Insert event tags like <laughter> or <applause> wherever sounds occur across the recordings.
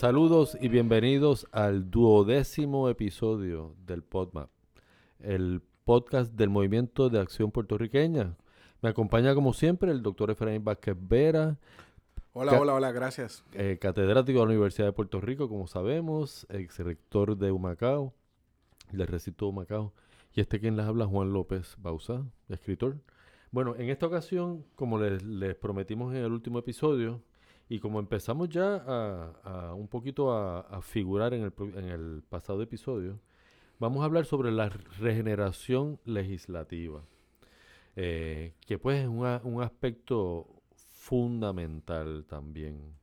Saludos y bienvenidos al duodécimo episodio del PodMap, el podcast del Movimiento de Acción Puertorriqueña. Me acompaña como siempre el doctor Efraín Vázquez Vera. Hola, hola, hola, gracias. Eh, catedrático de la Universidad de Puerto Rico, como sabemos, ex rector de Humacao, del recinto de Humacao. Y este quien les habla, Juan López Bausa, escritor. Bueno, en esta ocasión, como les, les prometimos en el último episodio, y como empezamos ya a, un poquito a, figurar en el, en el, pasado episodio, vamos a hablar sobre la regeneración legislativa, eh, que pues es un aspecto fundamental también.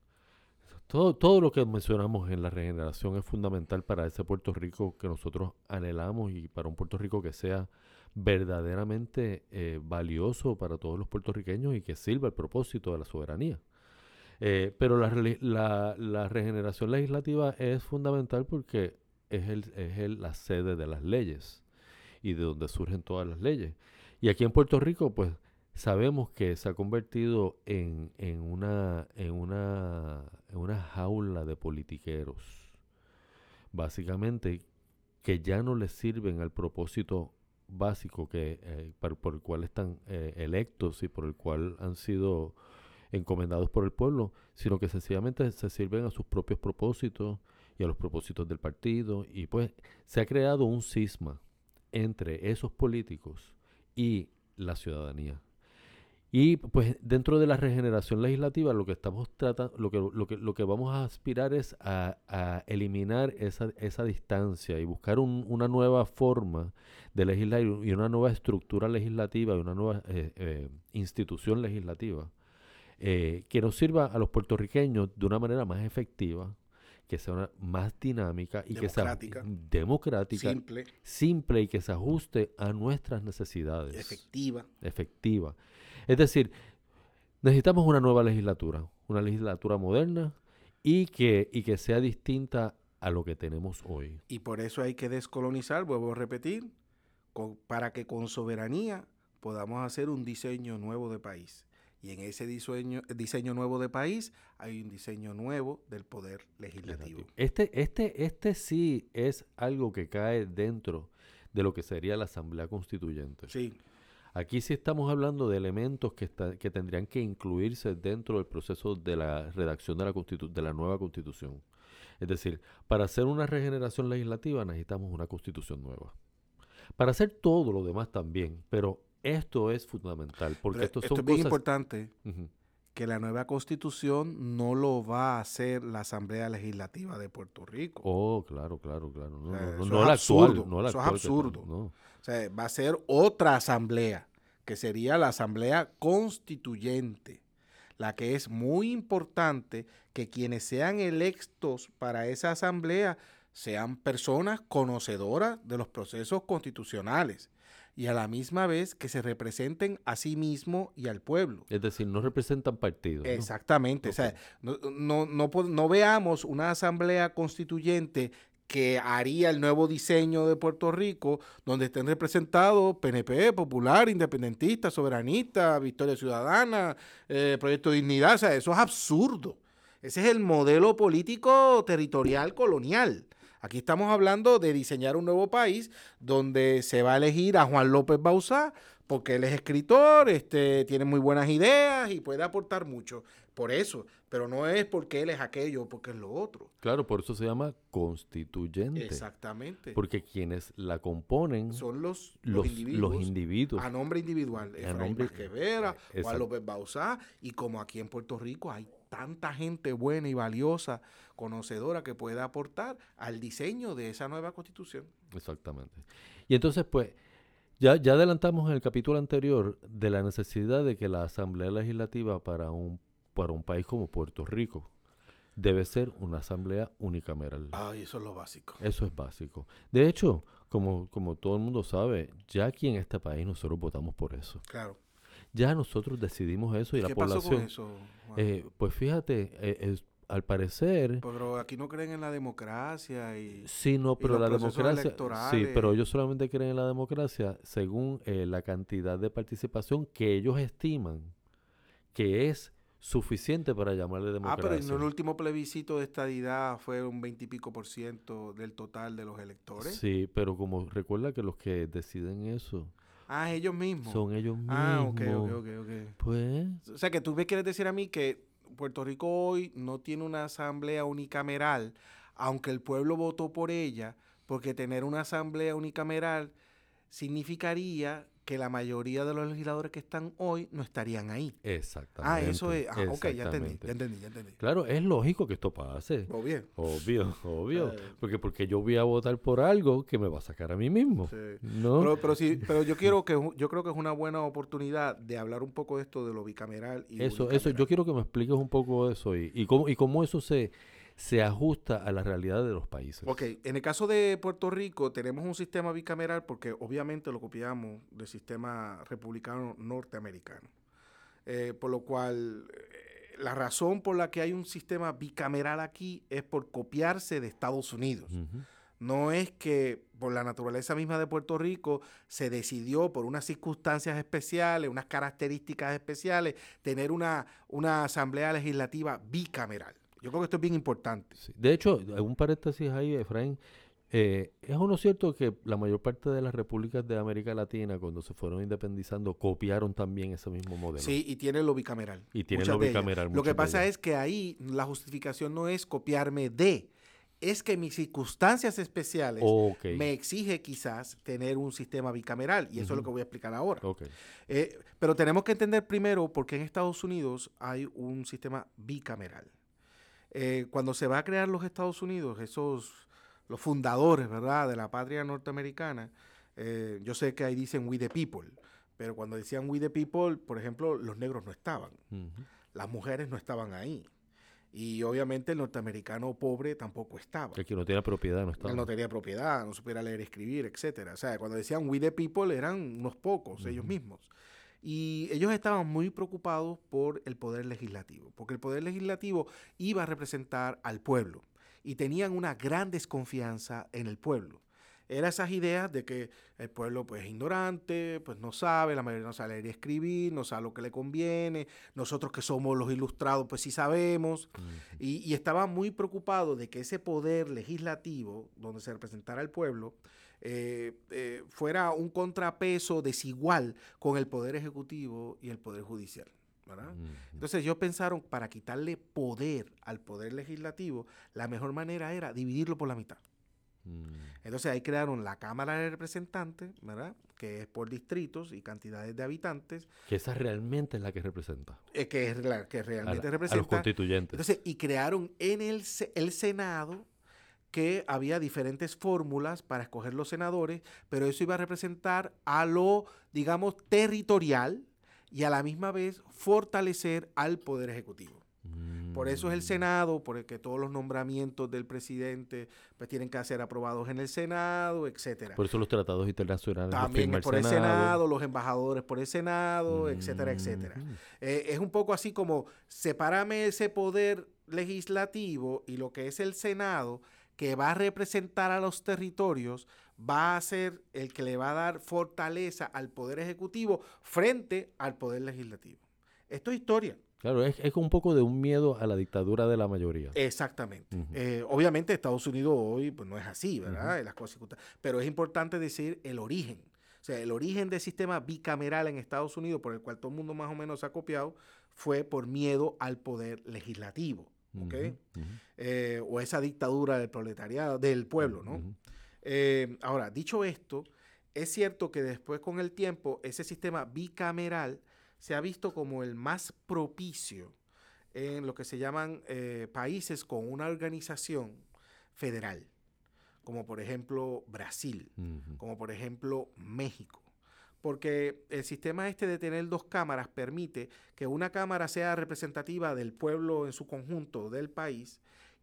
Todo, todo lo que mencionamos en la regeneración es fundamental para ese Puerto Rico que nosotros anhelamos y para un Puerto Rico que sea verdaderamente eh, valioso para todos los puertorriqueños y que sirva el propósito de la soberanía. Eh, pero la, la, regeneración legislativa es fundamental porque es, el, es el, la sede de las leyes y de donde surgen todas las leyes. Y aquí en Puerto Rico, pues sabemos que se ha convertido en, en, una, en, una, en una jaula de politiqueros. Básicamente, que ya no les sirven al propósito básico que, eh, por, el cual están eh, electos y por el cual han sido encomendados por el pueblo, sino que sencillamente se sirven a sus propios propósitos y a los propósitos del partido. Y pues se ha creado un cisma entre esos políticos y la ciudadanía. Y pues dentro de la regeneración legislativa lo que estamos tratando, lo que, lo que, lo que vamos a aspirar es a, eliminar esa, esa, distancia y buscar una nueva forma de legislar y una nueva estructura legislativa y una nueva eh, eh, institución legislativa eh, que nos sirva a los puertorriqueños de una manera más efectiva, que sea más dinámica y que sea democrática, simple. simple y que se ajuste a nuestras necesidades. Efectiva. Efectiva. Es decir, necesitamos una nueva legislatura, una legislatura moderna y que, y que sea distinta a lo que tenemos hoy. Y por eso hay que descolonizar, vuelvo a repetir, para que con soberanía podamos hacer un diseño nuevo de país. Y en ese diseño, diseño nuevo de país hay un diseño nuevo del poder legislativo. Este, este, este sí es algo que cae dentro de lo que sería la Asamblea Constituyente. Sí. Aquí sí estamos hablando de elementos que, que tendrían que incluirse dentro del proceso de la redacción de la, de la nueva constitución. Es decir, para hacer una regeneración legislativa necesitamos una constitución nueva. Para hacer todo lo demás también, pero esto es fundamental, porque esto, es bien importante, que la nueva constitución no lo va a hacer la Asamblea Legislativa de Puerto Rico. Oh, claro, claro, claro. No, no, no, es absurdo, no eso es absurdo. O sea, va a ser otra asamblea, que sería la Asamblea Constituyente, la que es muy importante que quienes sean electos para esa asamblea sean personas conocedoras de los procesos constitucionales y a la misma vez que se representen a sí mismo y al pueblo. Es decir, no representan partidos. Exactamente. O sea, no, no, no, veamos una asamblea constituyente que haría el nuevo diseño de Puerto Rico, donde estén representados PNP, Popular, Independentista, Soberanista, Victoria Ciudadana, eh, Proyecto Dignidad. O sea, eso es absurdo. Ese es el modelo político territorial colonial. Aquí estamos hablando de diseñar un nuevo país donde se va a elegir a Juan López Bauzá porque él es escritor, este, tiene muy buenas ideas y puede aportar mucho. Por eso, pero no es porque él es aquello, porque es lo otro. Claro, por eso se llama constituyente. Exactamente. Porque quienes la componen son los, los, individuos, A nombre individual. A nombre, Vera, Juan López Bauzá, y como aquí en Puerto Rico hay tanta gente buena y valiosa, conocedora, que pueda aportar al diseño de esa nueva constitución. Exactamente. Y entonces, pues, ya, ya adelantamos en el capítulo anterior de la necesidad de que la Asamblea Legislativa para un, para un país como Puerto Rico debe ser una asamblea unicameral. Ay, eso es lo básico. Eso es básico. De hecho, como, como todo el mundo sabe, ya aquí en este país nosotros votamos por eso. Claro. Ya nosotros decidimos eso y la población. Pasó con eso? Eh, pues fíjate, eh, al parecer. Pero aquí no creen en la democracia y. Sí, no, pero la democracia. Sí, pero ellos solamente creen en la democracia según eh, la cantidad de participación que ellos estiman que es suficiente para llamarle Ah, democracia. pero en el último plebiscito de estadidad fue un veintipico por ciento del total de los electores. Sí, pero como recuerda que los que deciden eso Ah, ellos mismos. son ellos mismos. ah, ok, ok, ok, ok. Pues, O sea, que tú me quieres decir a mí que Puerto Rico hoy no tiene una asamblea unicameral, aunque el pueblo votó por ella, porque tener una asamblea unicameral significaría que la mayoría de los legisladores que están hoy no estarían ahí. exactamente. Ah, eso es. Ah, ok, ya entendí, ya entendí, ya entendí. Claro, es lógico que esto pase. Obvio, obvio. <laughs> Eh. Porque, porque yo voy a votar por algo que me va a sacar a mí mismo. Sí. ¿No? Pero, pero sí, pero yo quiero que yo creo que es una buena oportunidad de hablar un poco de esto de lo bicameral y eso, eso, yo quiero que me expliques un poco de eso y, y cómo, y cómo eso se, se ajusta a la realidad de los países. Ok, en el caso de Puerto Rico tenemos un sistema bicameral porque obviamente lo copiamos del sistema republicano norteamericano. Eh, por lo cual, eh, la razón por la que hay un sistema bicameral aquí es por copiarse de Estados Unidos. No es que por la naturaleza misma de Puerto Rico se decidió por unas circunstancias especiales, unas características especiales, tener una, una asamblea legislativa bicameral. Yo creo que esto es bien importante. Sí. De hecho, un paréntesis ahí, Efraín. eh, ¿Es o no cierto que la mayor parte de las repúblicas de América Latina, cuando se fueron independizando, copiaron también ese mismo modelo? Sí, y tiene lo bicameral. Y tiene muchas lo bicameral, Lo que pasa es que ahí la justificación no es copiarme de, es que mis circunstancias especiales me exige quizás tener un sistema bicameral, y eso es lo que voy a explicar ahora. ok. Eh, pero tenemos que entender primero por qué en Estados Unidos hay un sistema bicameral. Eh, cuando se va a crear los Estados Unidos, esos, los fundadores, ¿verdad?, de la patria norteamericana, eh, yo sé que ahí dicen we the people, pero cuando decían we the people, por ejemplo, los negros no estaban, Ujú. las mujeres no estaban ahí. Y obviamente el norteamericano pobre tampoco estaba. El que no tiene propiedad no está. Él no tenía propiedad, no supiera leer, escribir, etcétera. O sea, cuando decían we the people eran unos pocos, ellos Ujú. mismos. Y ellos estaban muy preocupados por el poder legislativo, porque el poder legislativo iba a representar al pueblo y tenían una gran desconfianza en el pueblo. Era esas ideas de que el pueblo pues es ignorante, pues no sabe, la mayoría no sabe leer y escribir, no sabe lo que le conviene, nosotros que somos los ilustrados pues sí sabemos, y, y estaba muy preocupado de que ese poder legislativo, donde se representara el pueblo, eh, eh, fuera un contrapeso desigual con el poder ejecutivo y el poder judicial. Entonces ellos pensaron, para quitarle poder al poder legislativo, la mejor manera era dividirlo por la mitad. Mm. Entonces ahí crearon la Cámara de Representantes, ¿verdad? que es por distritos y cantidades de habitantes, Que esa realmente es la que representa. eh, que es la que A, la- realmente a los representa constituyentes. Entonces, y crearon en el, el Senado que había diferentes fórmulas para escoger los senadores, pero eso iba a representar a lo, digamos, territorial y a la misma vez fortalecer al Poder Ejecutivo. Por eso es el Mm. Senado, por el que todos los nombramientos del presidente pues tienen que ser aprobados en el Senado, etcétera. Por eso los tratados internacionales También por el Senado, los embajadores por el Senado, etcétera, etcétera. Ujú. Eh, es un poco así como sepárame ese poder legislativo y lo que es el Senado, que va a representar a los territorios, va a ser el que le va a dar fortaleza al poder ejecutivo frente al poder legislativo. Esto es historia. Claro, es, es un poco de un miedo a la dictadura de la mayoría. Exactamente. Eh, obviamente Estados Unidos hoy pues, no es así, ¿verdad? Ujú. En las cosas Pero es importante decir el origen. O sea, el origen del sistema bicameral en Estados Unidos, por el cual todo el mundo más o menos se ha copiado, fue por miedo al poder legislativo. ¿Ok? Ujú, ujú, Eh, o esa dictadura del proletariado, del pueblo, ¿no? Eh, ahora, dicho esto, es cierto que después con el tiempo ese sistema bicameral se ha visto como el más propicio en lo que se llaman eh, países con una organización federal, como por ejemplo Brasil, como por ejemplo México. Porque el sistema este de tener dos cámaras permite que una cámara sea representativa del pueblo en su conjunto del país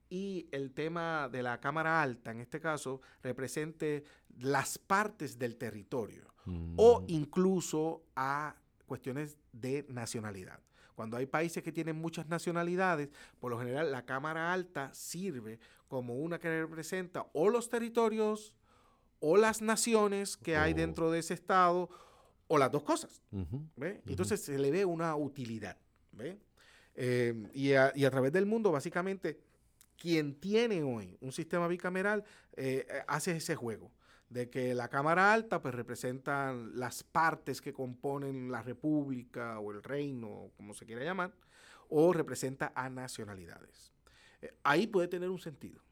y el tema de la cámara alta, en este caso, represente las partes del territorio o Mm. incluso a cuestiones de nacionalidad. Cuando hay países que tienen muchas nacionalidades, por lo general la Cámara Alta sirve como una que representa o los territorios o las naciones que hay Oh. dentro de ese estado o las dos cosas. ¿ve? Entonces se le ve una utilidad. ¿ve? Eh, y, a, y, a, través del mundo, básicamente, quien tiene hoy un sistema bicameral eh, hace ese juego de que la Cámara Alta pues representa las partes que componen la República o el Reino, como se quiera llamar, o representa a nacionalidades. Eh, ahí puede tener un sentido.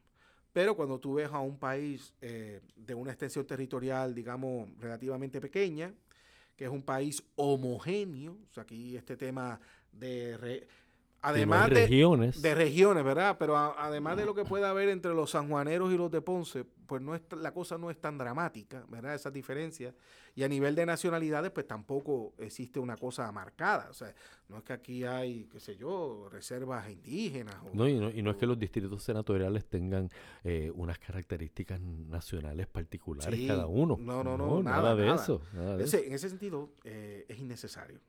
Pero cuando tú ves a un país eh, de una extensión territorial, digamos, relativamente pequeña, que es un país homogéneo, aquí este tema de Además de regiones. De regiones, ¿verdad? Pero además de lo que pueda haber entre los sanjuaneros y los de Ponce, pues no es, la cosa no es tan dramática, ¿verdad? Esas diferencias. Y a nivel de nacionalidades, pues tampoco existe una cosa marcada. O sea, no es que aquí hay, qué sé yo, reservas indígenas. no, y no, y no es que los distritos senatoriales tengan eh, unas características nacionales particulares cada uno. No, no, no, nada, de eso. En ese sentido, eh, es innecesario.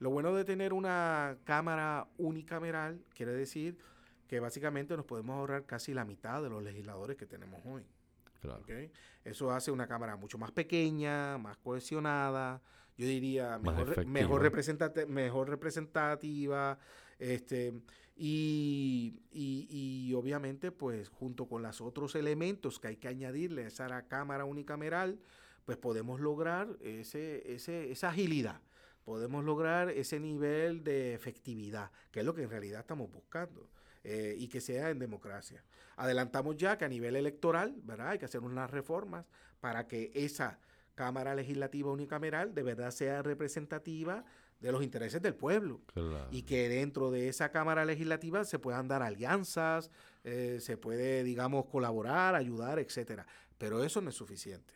Lo bueno de tener una cámara unicameral quiere decir que básicamente nos podemos ahorrar casi la mitad de los legisladores que tenemos hoy. Eso hace una cámara mucho más pequeña, más cohesionada, yo diría mejor, mejor, mejor representativa, este, y, y, obviamente pues junto con los otros elementos que hay que añadirle a esa cámara unicameral, pues podemos lograr ese, ese, esa agilidad podemos lograr ese nivel de efectividad, que es lo que en realidad estamos buscando, eh, y que sea en democracia. Adelantamos ya que a nivel electoral, ¿verdad? Hay que hacer unas reformas para que esa Cámara Legislativa Unicameral de verdad sea representativa de los intereses del pueblo y que dentro de esa Cámara Legislativa se puedan dar alianzas, eh, se puede, digamos, colaborar, ayudar, etcétera. Pero eso no es suficiente.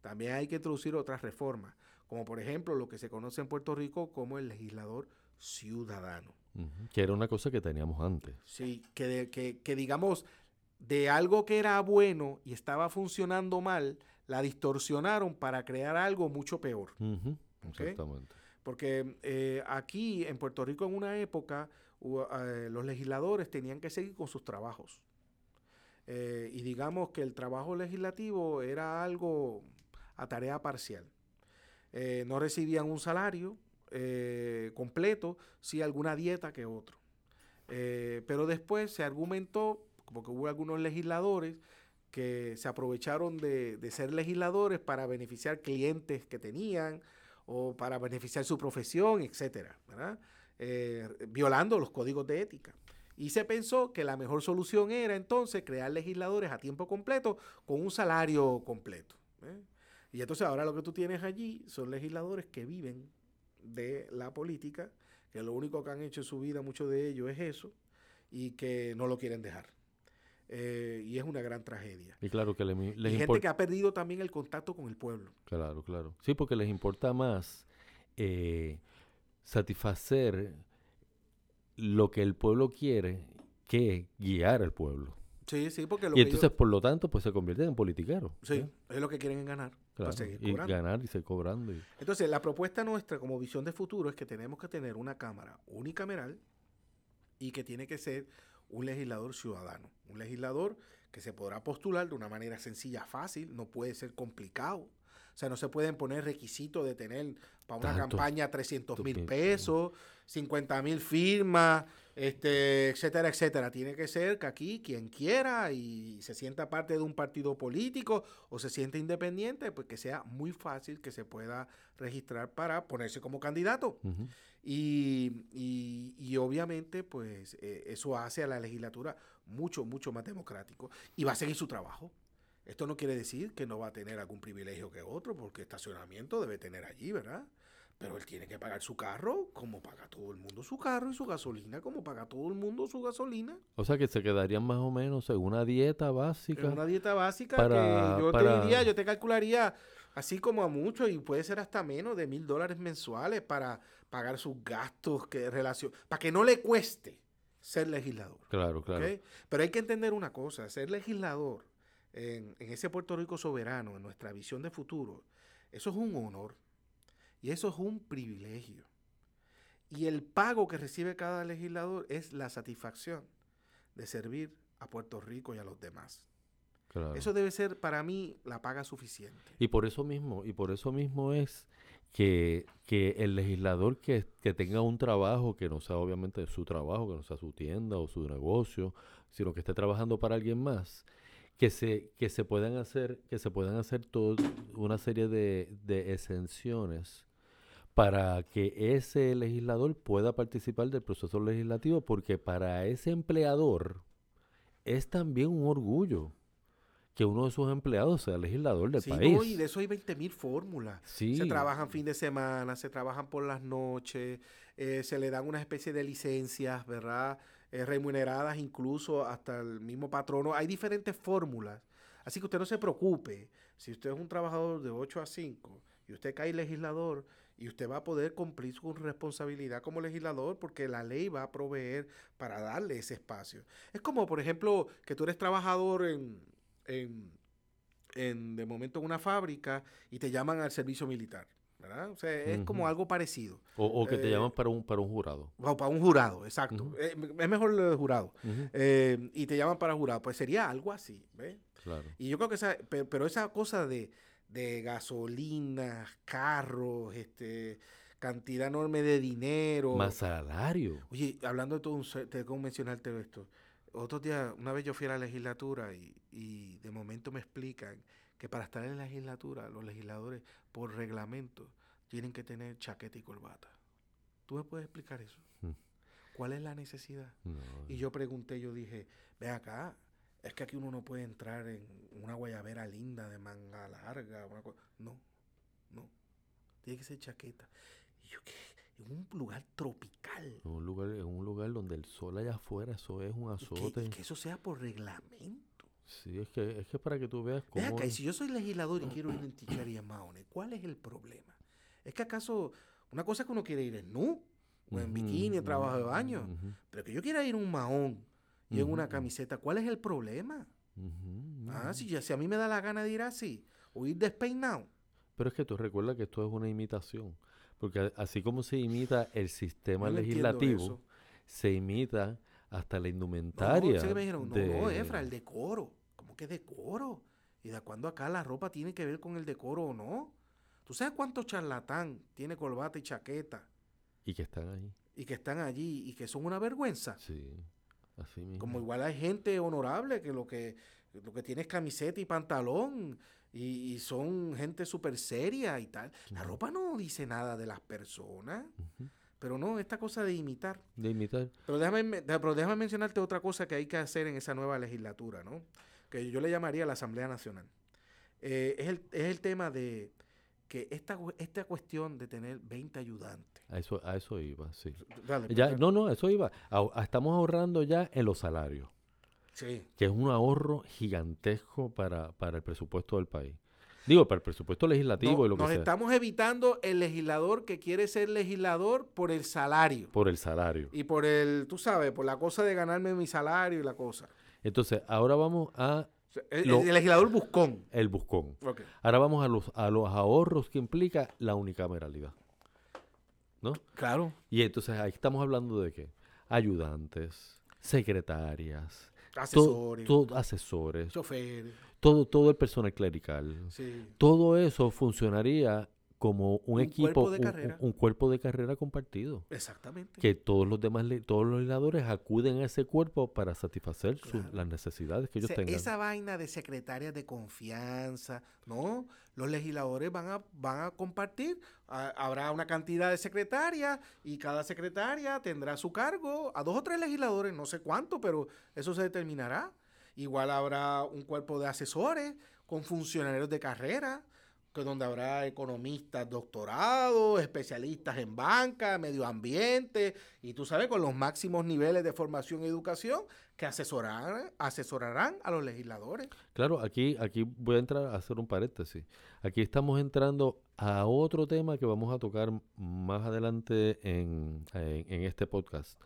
también hay que introducir otras reformas como por ejemplo lo que se conoce en Puerto Rico como el legislador ciudadano. Que era una cosa que teníamos antes. Sí, que, que, digamos, de algo que era bueno y estaba funcionando mal, la distorsionaron para crear algo mucho peor. Exactamente. Porque eh, aquí en Puerto Rico en una época eh, los legisladores tenían que seguir con sus trabajos. Eh, y digamos que el trabajo legislativo era algo a tarea parcial. Eh, no recibían un salario eh, completo, sí alguna dieta que otro. Eh, pero después se argumentó, porque hubo algunos legisladores que se aprovecharon de, ser legisladores para beneficiar clientes que tenían o para beneficiar su profesión, etcétera, violando los códigos de ética. Y se pensó que la mejor solución era entonces crear legisladores a tiempo completo con un salario completo. Y entonces ahora lo que tú tienes allí son legisladores que viven de la política, que lo único que han hecho en su vida, muchos de ellos, es eso, y que no lo quieren dejar. Eh, y es una gran tragedia. Y claro que les, gente que ha perdido también el contacto con el pueblo. Claro, claro. Sí, porque les importa más eh, satisfacer lo que el pueblo quiere que guiar al pueblo. Sí, sí, porque lo Y entonces, por lo tanto, pues se convierten en politiqueros. Sí, es lo que quieren ganar. Y ganar y seguir cobrando. Entonces, la propuesta nuestra como visión de futuro es que tenemos que tener una cámara unicameral y que tiene que ser un legislador ciudadano. Un legislador que se podrá postular de una manera sencilla, fácil, no puede ser complicado. O sea, no se pueden poner requisitos de tener para una campaña 300 mil pesos, 50 mil firmas, este, etcétera, etcétera. Tiene que ser que aquí quien quiera y se sienta parte de un partido político o se siente independiente, pues que sea muy fácil que se pueda registrar para ponerse como candidato. y, y, obviamente, pues eh, eso hace a la legislatura mucho, mucho más democrático y va a seguir su trabajo. Esto no quiere decir que no va a tener algún privilegio que otro, porque estacionamiento debe tener allí, ¿verdad? Pero él tiene que pagar su carro como paga todo el mundo su carro y su gasolina como paga todo el mundo su gasolina. O sea que se quedarían más o menos en una dieta básica. En una dieta básica que yo te diría, yo te calcularía así como a mucho y puede ser hasta menos de mil dólares mensuales para pagar sus gastos que relación, para que no le cueste ser legislador. Claro, claro. Pero hay que entender una cosa, ser legislador en, en ese Puerto Rico soberano, en nuestra visión de futuro, eso es un honor. Y eso es un privilegio. Y el pago que recibe cada legislador es la satisfacción de servir a Puerto Rico y a los demás. Eso debe ser para mí la paga suficiente. Y por eso mismo, y por eso mismo es que, que el legislador que, que tenga un trabajo que no sea obviamente su trabajo, que no sea su tienda o su negocio, sino que esté trabajando para alguien más, que se, que se puedan hacer, que se puedan hacer todo, una serie de, de exenciones para que ese legislador pueda participar del proceso legislativo, porque para ese empleador es también un orgullo que uno de sus empleados sea legislador del Sí, país. no, y de eso hay 20 mil fórmulas. Sí. Se trabajan fin de semana, se trabajan por las noches, eh, se le dan una especie de licencias, ¿verdad? Eh, remuneradas incluso hasta el mismo patrono. Hay diferentes fórmulas. Así que usted no se preocupe. Si usted es un trabajador de 8 a 5 y usted cae legislador y usted va a poder cumplir su responsabilidad como legislador porque la ley va a proveer para darle ese espacio. Es como, por ejemplo, que tú eres trabajador en, en, en, de momento en una fábrica y te llaman al servicio militar. ¿Verdad? O sea, es como algo parecido. O, o que te Eh, llaman para un, para un jurado. O para un jurado, exacto. Ujú. Eh, es mejor lo de jurado. Eh, y te llaman para jurado. Pues sería algo así, ¿ves? Claro. Y yo creo que esa, pe- pero esa cosa de, de gasolina, carros, este, cantidad enorme de dinero. Más salario. Oye, hablando de todo, un, tengo que mencionarte esto. Otro día, una vez yo fui a la legislatura y, y de momento me explican que para estar en la legislatura, los legisladores, por reglamento, tienen que tener chaqueta y corbata. ¿Tú me puedes explicar eso? Mm. ¿Cuál es la necesidad? No, Y yo pregunté, yo dije, ve acá, es que aquí uno no puede entrar en una guayabera linda de manga larga. Una co-". No, no. Tiene que ser chaqueta. Y yo, ¿qué? En un lugar tropical. en un lugar, en un lugar donde el sol allá afuera, eso es un Y que, azote. y que eso sea por reglamento. Sí, es que, es que para que tú veas Ve cómo... acá, y si yo soy legislador y quiero ir en Ticharia Maone, ¿cuál es el problema? ¿Es que acaso una cosa es que uno quiere ir en nu o en bikini, en trabajo de baño? Pero que yo quiera ir en un mahón y en una camiseta, ¿cuál es el problema? Ah, si, ya- si a mí me da la gana de ir así o ir despeinado. Pero es que tú recuerdas que esto es una imitación. Porque así como se imita el sistema no legislativo, se imita hasta la indumentaria. no, sé que me dijeron, no, no, Efra, el decoro. ¿Cómo que decoro? ¿Y de cuándo acá la ropa tiene que ver con el decoro o no? ¿Tú sabes cuánto charlatán tiene corbata y chaqueta Y que están ahí. y que están allí y que son una vergüenza? Sí, así mismo. Como igual hay gente honorable que lo que, lo que tiene es camiseta y pantalón y, y son gente súper seria y tal. La ropa no dice nada de las personas, pero no, esta cosa de imitar. De imitar. Pero déjame, me- pero déjame mencionarte otra cosa que hay que hacer en esa nueva legislatura, ¿no? Que yo le llamaría la Asamblea Nacional. Eh, es, el, es el tema de que esta, esta cuestión de tener 20 ayudantes. A eso, a eso iba, sí. Dale, Ya, no, no, eso iba. Estamos ahorrando ya en los salarios, Sí. que es un ahorro gigantesco para, para el presupuesto del país. Digo, para el presupuesto legislativo No- y lo que nos sea. estamos evitando el legislador que quiere ser legislador por el salario. Por el salario. Y por el, tú sabes, por la cosa de ganarme mi salario y la cosa. Entonces, ahora vamos a O sea, El, Lo- el legislador buscón. el buscón. Ahora vamos a los, a los ahorros que implica la unicameralidad. ¿No? Claro. Y entonces ahí estamos hablando de qué? Ayudantes, secretarias, to- Asesores, to- asesores, choferes. todo, todo el personal clerical. Sí. Todo eso funcionaría como un, Un equipo, cuerpo de un- carrera. un cuerpo de carrera compartido. Exactamente. Que todos los demás, todos los legisladores acuden a ese cuerpo para satisfacer sus- las necesidades que ellos tengan. esa vaina de secretarias de confianza, ¿no? Los legisladores van a, van a compartir, ha- habrá una cantidad de secretarias y cada secretaria tendrá su cargo a dos o tres legisladores, no sé cuánto, pero eso se determinará. Igual habrá un cuerpo de asesores con funcionarios de carrera, que donde habrá economistas doctorados, especialistas en banca, medio ambiente, y tú sabes, con los máximos niveles de formación y educación que asesorarán, asesorarán a los legisladores. Claro, aquí, aquí voy a entrar a hacer un paréntesis. Aquí estamos entrando a otro tema que vamos a tocar más adelante en, en- en este podcast,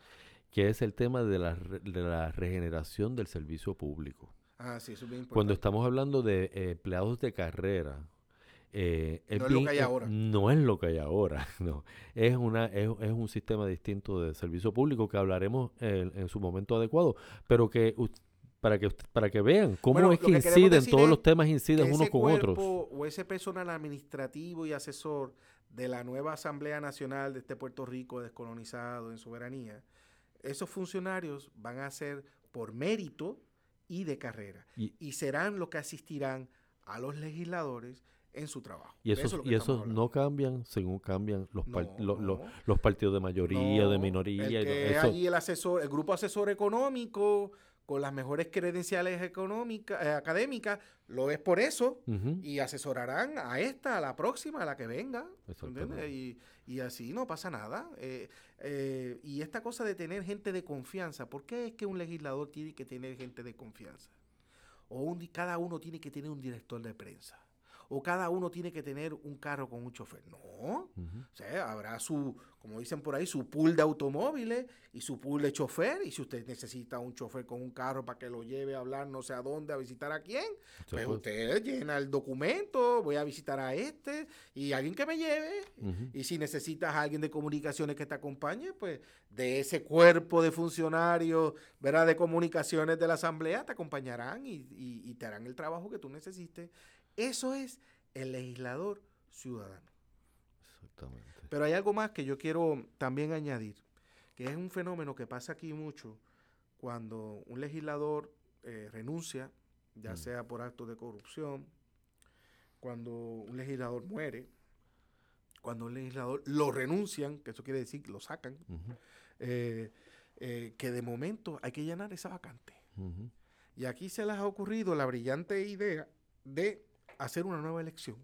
que es el tema de la, de la regeneración del servicio público. Ah, sí, eso es bien importante. Cuando estamos hablando de eh, empleados de carrera, eh, No es lo que hay eh, ahora. No es lo que hay ahora, <laughs> no. Es, una, es, es un sistema distinto de servicio público que hablaremos en, en su momento adecuado, pero que para que para que vean cómo Bueno, es que inciden, todos los temas inciden unos con cuerpo otros. o ese personal administrativo y asesor de la nueva Asamblea Nacional de este Puerto Rico descolonizado en soberanía, esos funcionarios van a ser por mérito y de carrera. Y, serán los que asistirán a los legisladores en su trabajo. Y esos, y esos no cambian según cambian los, los partidos de mayoría, de minoría. El que allí el asesor, el grupo asesor económico con las mejores credenciales económicas, eh, académicas, lo es por eso, y asesorarán a esta, a la próxima, a la que venga. Y, y, así no pasa nada. Eh, eh, y esta cosa de tener gente de confianza, ¿por qué es que un legislador tiene que tener gente de confianza? O un, cada uno tiene que tener un director de prensa o cada uno tiene que tener un carro con un chofer. No. O sea, habrá su, como dicen por ahí, su pool de automóviles y su pool de chofer. Y si usted necesita un chofer con un carro para que lo lleve a hablar no sé a dónde, a visitar a quién, pues usted llena el documento, voy a visitar a este y alguien que me lleve. Y si necesitas a alguien de comunicaciones que te acompañe, pues de ese cuerpo de funcionarios, ¿verdad? De comunicaciones de la asamblea, te acompañarán y, y te harán el trabajo que tú necesites eso es el legislador ciudadano. Exactamente. Pero hay algo más que yo quiero también añadir, que es un fenómeno que pasa aquí mucho cuando un legislador eh, renuncia, ya mm. sea por actos de corrupción, cuando un legislador muere, cuando un legislador lo renuncian, que eso quiere decir que lo sacan, eh, eh, que de momento hay que llenar esa vacante. Y aquí se les ha ocurrido la brillante idea de hacer una nueva elección.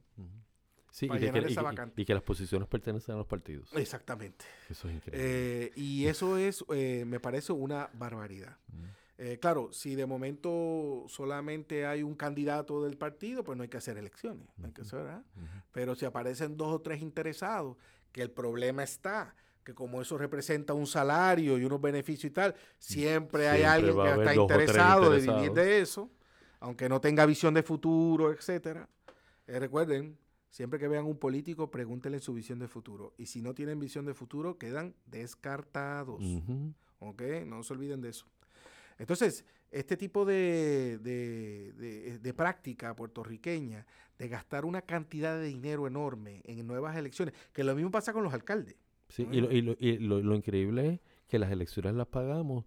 Sí, y, que, las posiciones pertenecen a los partidos. Exactamente. Eso es increíble. Eh, y <laughs> eso es, eh, me parece una barbaridad. Eh, claro, si de momento solamente hay un candidato del partido, pues no hay que hacer elecciones. hay que hacer, Pero si aparecen dos o tres interesados, que el problema está que como eso representa un salario y unos beneficios y tal, siempre, hay alguien que está interesado de vivir de eso aunque no tenga visión de futuro, etcétera. Eh, recuerden, siempre que vean un político, pregúntenle su visión de futuro. Y si no tienen visión de futuro, quedan descartados. ¿Ok? No se olviden de eso. Entonces, este tipo de, de, práctica puertorriqueña, de gastar una cantidad de dinero enorme en nuevas elecciones, que lo mismo pasa con los alcaldes. Sí, y, lo, y lo, increíble es que las elecciones las pagamos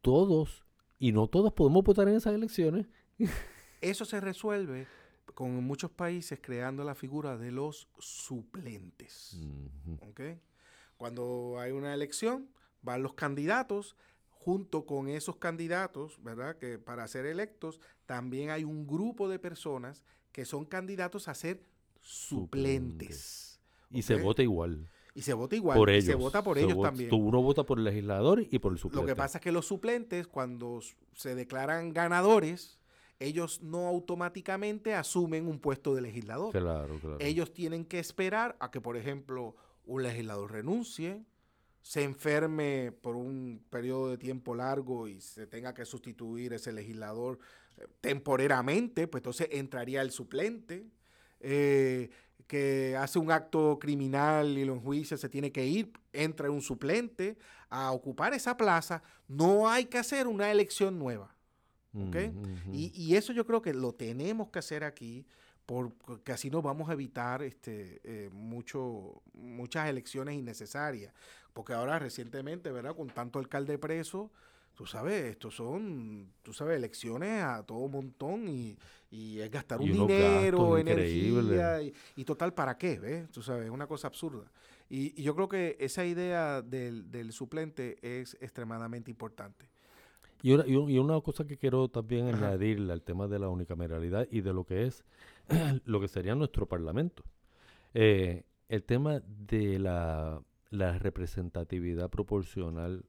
todos y no todos podemos votar en esas elecciones. <laughs> Eso se resuelve con muchos países creando la figura de los suplentes. Cuando hay una elección, van los candidatos, junto con esos candidatos, ¿verdad? Que para ser electos, también hay un grupo de personas que son candidatos a ser suplentes. Y se vota igual. Y se vota igual. Por ellos. Se vota por ellos también. Uno vota por el legislador y por el suplente. Lo que pasa es que los suplentes, cuando se declaran ganadores, ellos no automáticamente asumen un puesto de legislador. Claro, claro. Ellos tienen que esperar a que, por ejemplo, un legislador renuncie, se enferme por un periodo de tiempo largo y se tenga que sustituir ese legislador eh, temporeramente, pues entonces entraría el suplente. Eh, que hace un acto criminal y lo enjuicia, se tiene que ir, entra un suplente a ocupar esa plaza, no hay que hacer una elección nueva. y, eso yo creo que lo tenemos que hacer aquí, porque así nos vamos a evitar este, eh, mucho, muchas elecciones innecesarias. Porque ahora recientemente, ¿verdad? Con tanto alcalde preso, tú sabes, estos son, tú sabes, elecciones a todo montón y, y es gastar un dinero, energía y, total, ¿para qué? ¿ves? Tú sabes, es una cosa absurda. Y, yo creo que esa idea del, suplente es extremadamente importante. Y una, y una cosa que quiero también añadirle al tema de la unicameralidad y de lo que es <clears throat> lo que sería nuestro parlamento. Eh, el tema de la, la representatividad proporcional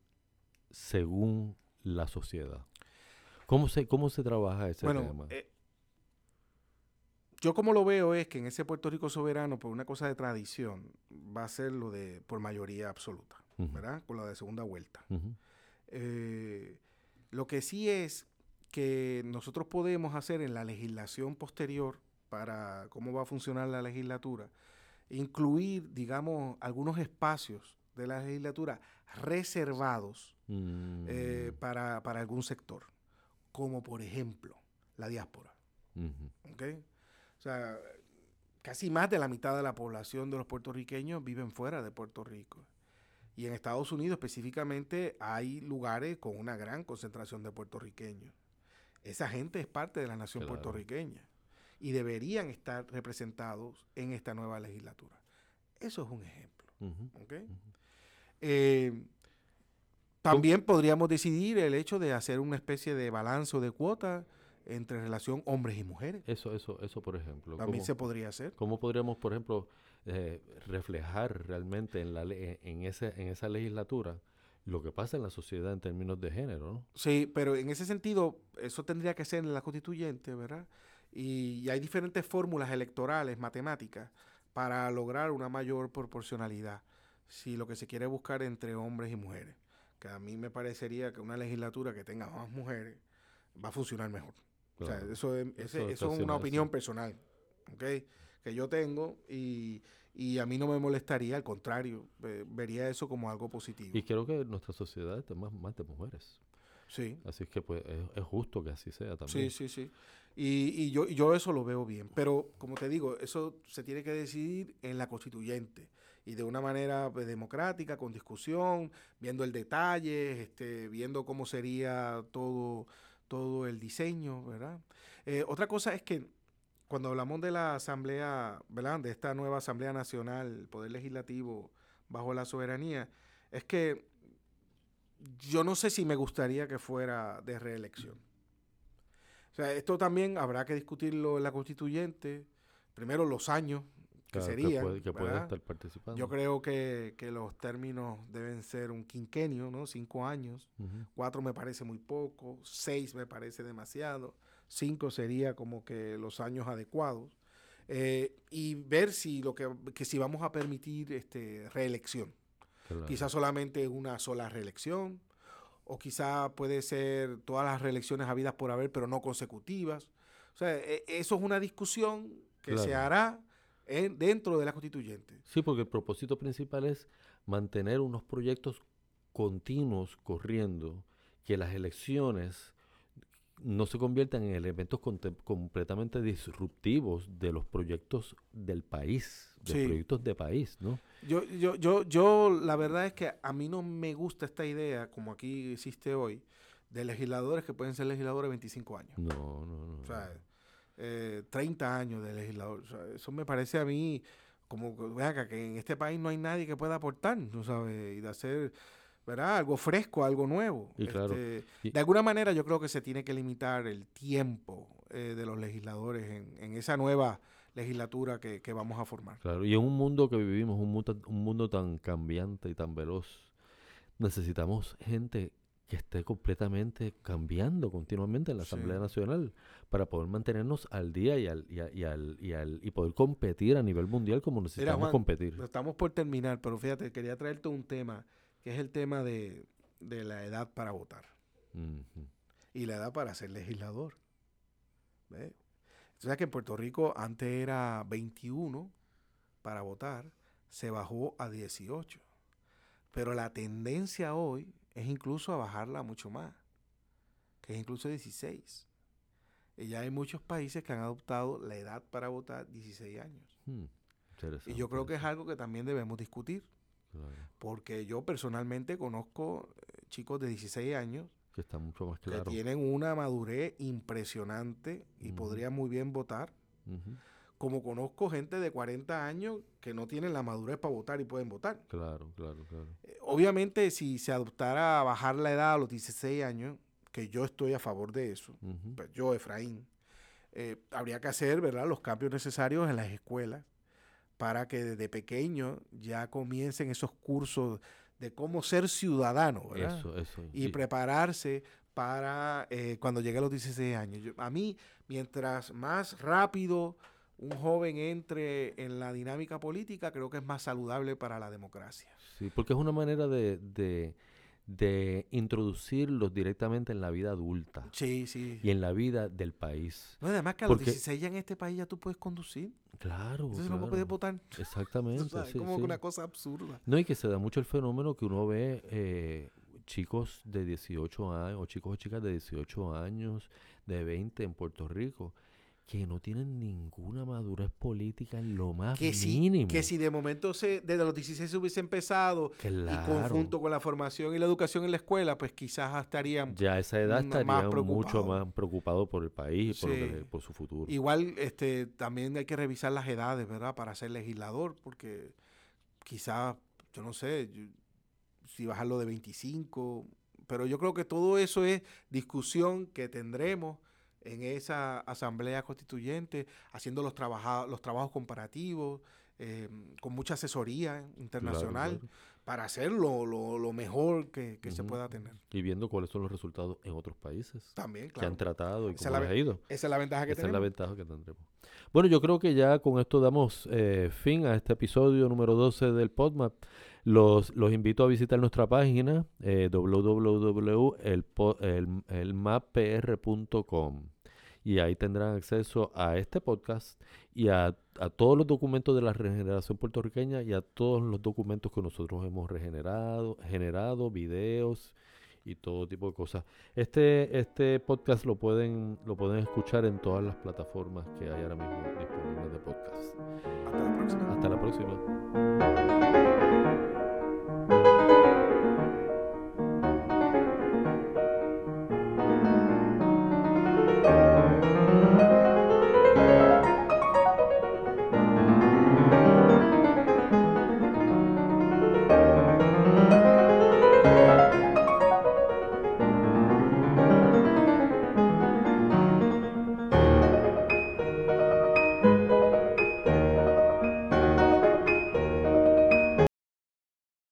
según la sociedad. ¿Cómo se, cómo se trabaja ese tema? Eh, yo como lo veo es que en ese Puerto Rico soberano, por una cosa de tradición, va a ser lo de por mayoría absoluta, ¿verdad? Con la de segunda vuelta. Eh, lo que sí es que nosotros podemos hacer en la legislación posterior para cómo va a funcionar la legislatura, incluir, digamos, algunos espacios de la legislatura reservados eh, mm. para, algún sector, como por ejemplo la diáspora. O sea, casi más de la mitad de la población de los puertorriqueños viven fuera de Puerto Rico. Y en Estados Unidos específicamente hay lugares con una gran concentración de puertorriqueños. Esa gente es parte de la nación puertorriqueña y deberían estar representados en esta nueva legislatura. Eso es un ejemplo. Eh, también podríamos decidir el hecho de hacer una especie de balance de cuotas entre relación hombres y mujeres. Eso, eso, eso, por ejemplo. También se podría hacer. ¿Cómo podríamos, por ejemplo, eh, reflejar realmente en, la, en, ese, en esa legislatura lo que pasa en la sociedad en términos de género? ¿no? Sí, pero en ese sentido, eso tendría que ser en la constituyente, ¿verdad? Y, hay diferentes fórmulas electorales, matemáticas, para lograr una mayor proporcionalidad, si lo que se quiere buscar entre hombres y mujeres. Que a mí me parecería que una legislatura que tenga más mujeres va a funcionar mejor. O sea, eso es, una opinión personal, ¿ok? Que yo tengo y, a mí no me molestaría, al contrario, vería eso como algo positivo. Y creo que nuestra sociedad está más, más de mujeres. Sí. Así que pues es, justo que así sea también. Sí, sí, sí. Y, y yo, yo eso lo veo bien. Pero como te digo, eso se tiene que decidir en la constituyente y de una manera pues, democrática, con discusión, viendo el detalle, este, viendo cómo sería todo todo el diseño, ¿verdad? Eh, otra cosa es que cuando hablamos de la Asamblea, ¿verdad? De esta nueva Asamblea Nacional, Poder Legislativo bajo la soberanía, es que yo no sé si me gustaría que fuera de reelección. O sea, esto también habrá que discutirlo en la constituyente. Primero, los años que sería. Que, puede, estar participando. Yo creo que, los términos deben ser un quinquenio, ¿no? Cinco años. Cuatro me parece muy poco. Seis me parece demasiado. Cinco sería como que los años adecuados. Eh, y ver si lo que, si vamos a permitir este reelección. Quizás solamente una sola reelección. O quizá puede ser todas las reelecciones habidas por haber, pero no consecutivas. O sea, e, eso es una discusión que se hará dentro de la constituyente. Sí, porque el propósito principal es mantener unos proyectos continuos corriendo, que las elecciones no se conviertan en elementos completamente disruptivos de los proyectos del país, de proyectos de país, ¿no? Yo, yo, yo, yo, la verdad es que a mí no me gusta esta idea, como aquí existe hoy, de legisladores que pueden ser legisladores de 25 años. No, no, no. O sea, eh, 30 años de legislador. eso me parece a mí como que en este país no hay nadie que pueda aportar, ¿no sabes? Y de hacer, ¿verdad? Algo fresco, algo nuevo. Este, de alguna manera yo creo que se tiene que limitar el tiempo eh, de los legisladores en, esa nueva legislatura que, vamos a formar. Claro, y en un mundo que vivimos, un mundo, un mundo tan cambiante y tan veloz, necesitamos gente que esté completamente cambiando continuamente en la Asamblea Nacional para poder mantenernos al día y, al, y, al, y, al, y poder competir a nivel mundial como necesitamos competir. Estamos por terminar, pero fíjate, quería traerte un tema que es el tema de, la edad para votar y la edad para ser legislador. ¿Ves? O sea que en Puerto Rico antes era 21 para votar, se bajó a 18. Pero la tendencia hoy es incluso a bajarla mucho más, que es incluso 16. Y ya hay muchos países que han adoptado la edad para votar 16 años. Hmm, y yo creo que es algo que también debemos discutir. Porque yo personalmente conozco eh, chicos de 16 años que están mucho más claros. Que tienen una madurez impresionante y podrían muy bien votar. Como conozco gente de 40 años que no tienen la madurez para votar y pueden votar. Claro, claro, claro. Eh, obviamente, si se adoptara a bajar la edad a los 16 años, que yo estoy a favor de eso, pues yo, Efraín, eh, habría que hacer ¿verdad? los cambios necesarios en las escuelas para que desde pequeño ya comiencen esos cursos de cómo ser ciudadano, ¿verdad? Eso, eso. Y prepararse para eh, cuando llegue a los 16 años. a mí, mientras más rápido un joven entre en la dinámica política, creo que es más saludable para la democracia. Sí, porque es una manera de, de, introducirlos directamente en la vida adulta. Sí, sí. Y en la vida del país. No, además que a los 16 ya en este país ya tú puedes conducir. Claro. Entonces no puedes votar. Exactamente. <laughs> es como una cosa absurda. No, y que se da mucho el fenómeno que uno ve eh, chicos de 18 años, o chicos o chicas de 18 años, de 20 en Puerto Rico que no tienen ninguna madurez política en lo más que si, mínimo. que si de momento se, desde los 16 se hubiese empezado y conjunto con la formación y la educación en la escuela, pues quizás estarían Ya a esa edad más estarían mucho más preocupados por el país y por, Sí. por su futuro. Igual este, también hay que revisar las edades, ¿verdad? Para ser legislador, porque quizás, yo no sé, yo- si bajarlo de 25, pero yo creo que todo eso es discusión que tendremos en esa asamblea constituyente, haciendo los, trabaja- los trabajos comparativos, eh, con mucha asesoría internacional, claro. para hacerlo lo, lo mejor que, que se pueda tener. Y viendo cuáles son los resultados en otros países También, que han claro. tratado y Esa es cómo la les ha ido. Esa es la ventaja que Esa es la tenemos. ventaja que tendremos. Bueno, yo creo que ya con esto damos eh, fin a este episodio número 12 del PodMap. Los, los invito a visitar nuestra página eh, www.elmappr.com y ahí tendrán acceso a este podcast y a, a todos los documentos de la regeneración puertorriqueña y a todos los documentos que nosotros hemos regenerado, generado, videos y todo tipo de cosas. Este, este podcast lo pueden, lo pueden escuchar en todas las plataformas que hay ahora mismo disponibles de podcast. Hasta la próxima. Hasta la próxima.